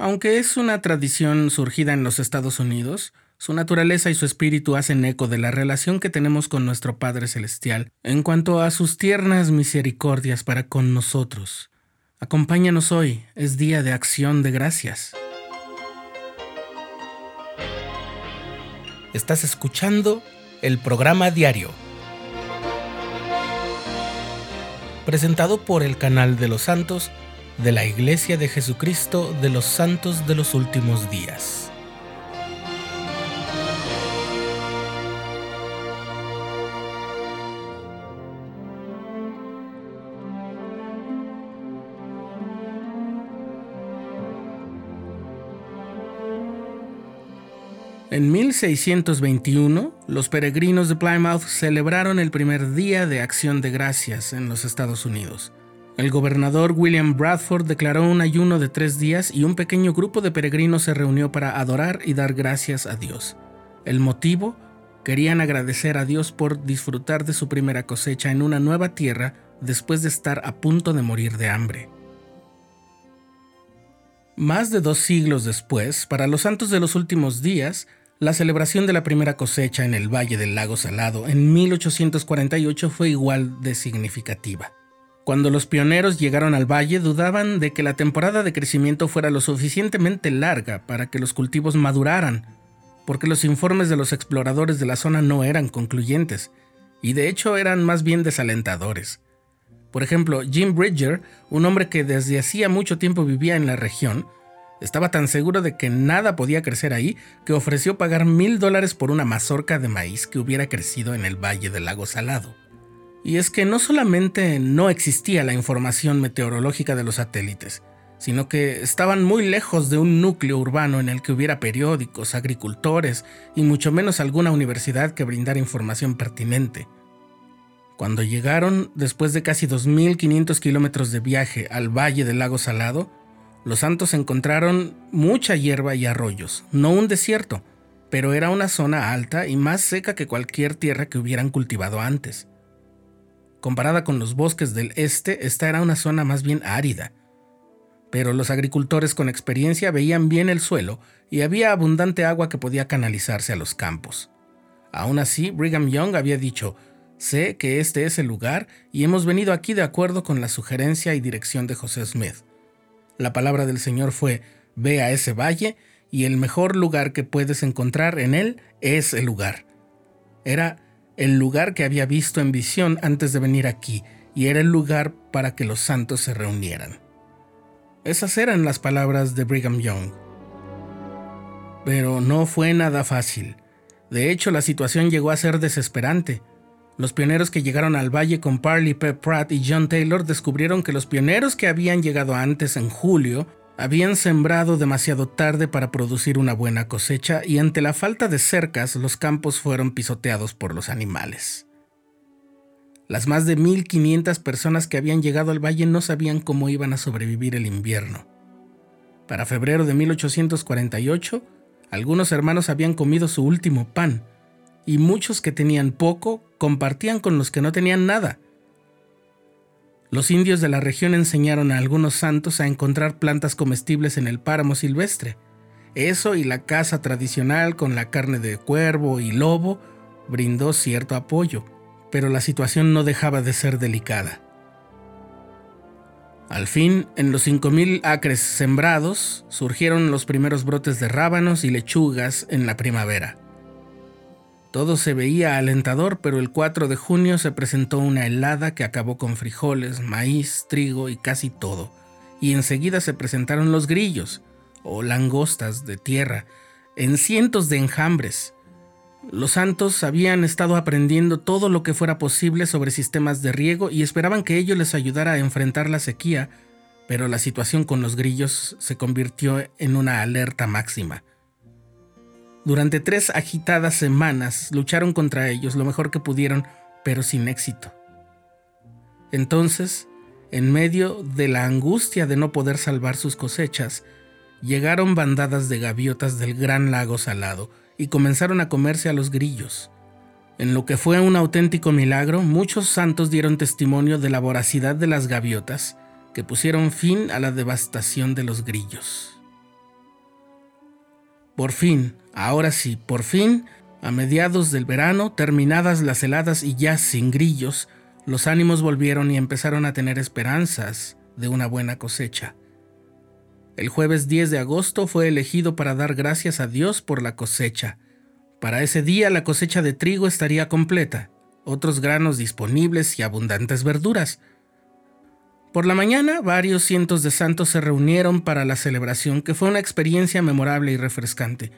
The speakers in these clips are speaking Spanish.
Aunque es una tradición surgida en los Estados Unidos, su naturaleza y su espíritu hacen eco de la relación que tenemos con nuestro Padre Celestial en cuanto a sus tiernas misericordias para con nosotros. Acompáñanos hoy, es día de acción de gracias. Estás escuchando el programa diario, presentado por el canal de los santos de la Iglesia de Jesucristo de los Santos de los Últimos Días. En 1621, los peregrinos de Plymouth celebraron el primer día de acción de gracias en los Estados Unidos. El gobernador William Bradford declaró un ayuno de tres días y un pequeño grupo de peregrinos se reunió para adorar y dar gracias a Dios. El motivo, querían agradecer a Dios por disfrutar de su primera cosecha en una nueva tierra después de estar a punto de morir de hambre. Más de dos siglos después, para los santos de los últimos días, la celebración de la primera cosecha en el Valle del Lago Salado en 1848 fue igual de significativa. Cuando los pioneros llegaron al valle dudaban de que la temporada de crecimiento fuera lo suficientemente larga para que los cultivos maduraran, porque los informes de los exploradores de la zona no eran concluyentes, y de hecho eran más bien desalentadores. Por ejemplo, Jim Bridger, un hombre que desde hacía mucho tiempo vivía en la región, estaba tan seguro de que nada podía crecer ahí que ofreció pagar mil dólares por una mazorca de maíz que hubiera crecido en el valle del lago Salado. Y es que no solamente no existía la información meteorológica de los satélites, sino que estaban muy lejos de un núcleo urbano en el que hubiera periódicos, agricultores y mucho menos alguna universidad que brindara información pertinente. Cuando llegaron, después de casi 2.500 kilómetros de viaje al valle del lago Salado, los santos encontraron mucha hierba y arroyos, no un desierto, pero era una zona alta y más seca que cualquier tierra que hubieran cultivado antes. Comparada con los bosques del este, esta era una zona más bien árida. Pero los agricultores con experiencia veían bien el suelo y había abundante agua que podía canalizarse a los campos. Aún así, Brigham Young había dicho, sé que este es el lugar y hemos venido aquí de acuerdo con la sugerencia y dirección de José Smith. La palabra del Señor fue, ve a ese valle y el mejor lugar que puedes encontrar en él es el lugar. Era el lugar que había visto en visión antes de venir aquí y era el lugar para que los santos se reunieran. Esas eran las palabras de Brigham Young. Pero no fue nada fácil. De hecho, la situación llegó a ser desesperante. Los pioneros que llegaron al valle con Parley P. Pratt y John Taylor descubrieron que los pioneros que habían llegado antes en julio habían sembrado demasiado tarde para producir una buena cosecha y ante la falta de cercas los campos fueron pisoteados por los animales. Las más de 1.500 personas que habían llegado al valle no sabían cómo iban a sobrevivir el invierno. Para febrero de 1848, algunos hermanos habían comido su último pan, y muchos que tenían poco compartían con los que no tenían nada. Los indios de la región enseñaron a algunos santos a encontrar plantas comestibles en el páramo silvestre. Eso y la caza tradicional con la carne de cuervo y lobo brindó cierto apoyo, pero la situación no dejaba de ser delicada. Al fin, en los 5.000 acres sembrados, surgieron los primeros brotes de rábanos y lechugas en la primavera. Todo se veía alentador, pero el 4 de junio se presentó una helada que acabó con frijoles, maíz, trigo y casi todo. Y enseguida se presentaron los grillos, o langostas de tierra, en cientos de enjambres. Los santos habían estado aprendiendo todo lo que fuera posible sobre sistemas de riego y esperaban que ello les ayudara a enfrentar la sequía, pero la situación con los grillos se convirtió en una alerta máxima. Durante tres agitadas semanas lucharon contra ellos lo mejor que pudieron, pero sin éxito. Entonces, en medio de la angustia de no poder salvar sus cosechas, llegaron bandadas de gaviotas del gran lago salado y comenzaron a comerse a los grillos. En lo que fue un auténtico milagro, muchos santos dieron testimonio de la voracidad de las gaviotas que pusieron fin a la devastación de los grillos. Por fin, ahora sí, por fin, a mediados del verano, terminadas las heladas y ya sin grillos, los ánimos volvieron y empezaron a tener esperanzas de una buena cosecha. El jueves 10 de agosto fue elegido para dar gracias a Dios por la cosecha. Para ese día la cosecha de trigo estaría completa, otros granos disponibles y abundantes verduras. Por la mañana, varios cientos de santos se reunieron para la celebración, que fue una experiencia memorable y refrescante.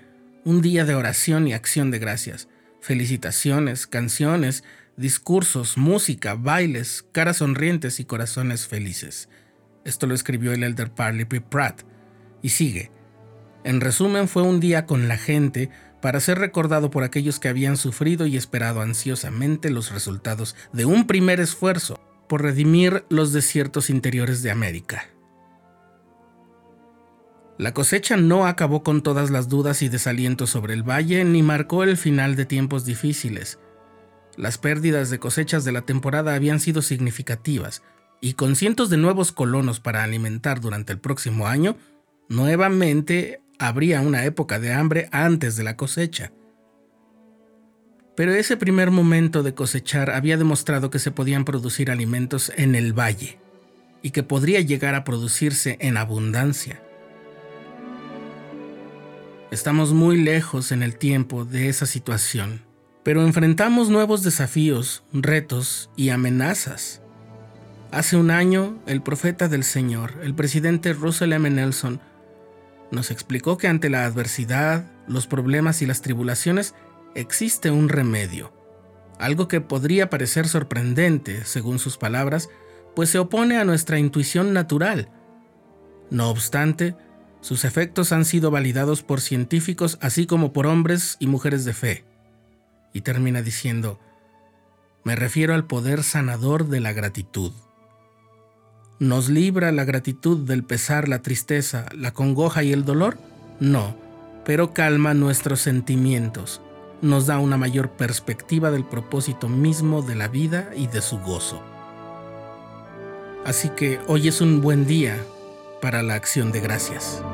Un día de oración y acción de gracias, felicitaciones, canciones, discursos, música, bailes, caras sonrientes y corazones felices. Esto lo escribió el elder Parley P. Pratt. Y sigue. En resumen, fue un día con la gente para ser recordado por aquellos que habían sufrido y esperado ansiosamente los resultados de un primer esfuerzo por redimir los desiertos interiores de América. La cosecha no acabó con todas las dudas y desalientos sobre el valle ni marcó el final de tiempos difíciles. Las pérdidas de cosechas de la temporada habían sido significativas, y con cientos de nuevos colonos para alimentar durante el próximo año, nuevamente habría una época de hambre antes de la cosecha. Pero ese primer momento de cosechar había demostrado que se podían producir alimentos en el valle y que podría llegar a producirse en abundancia. Estamos muy lejos en el tiempo de esa situación, pero enfrentamos nuevos desafíos, retos y amenazas. Hace un año, el profeta del Señor, el presidente Russell M. Nelson, nos explicó que ante la adversidad, los problemas y las tribulaciones existe un remedio, algo que podría parecer sorprendente, según sus palabras, pues se opone a nuestra intuición natural. No obstante, sus efectos han sido validados por científicos así como por hombres y mujeres de fe. Y termina diciendo, me refiero al poder sanador de la gratitud. ¿Nos libra la gratitud del pesar, la tristeza, la congoja y el dolor? No, pero calma nuestros sentimientos, nos da una mayor perspectiva del propósito mismo de la vida y de su gozo. Así que hoy es un buen día para la acción de gracias.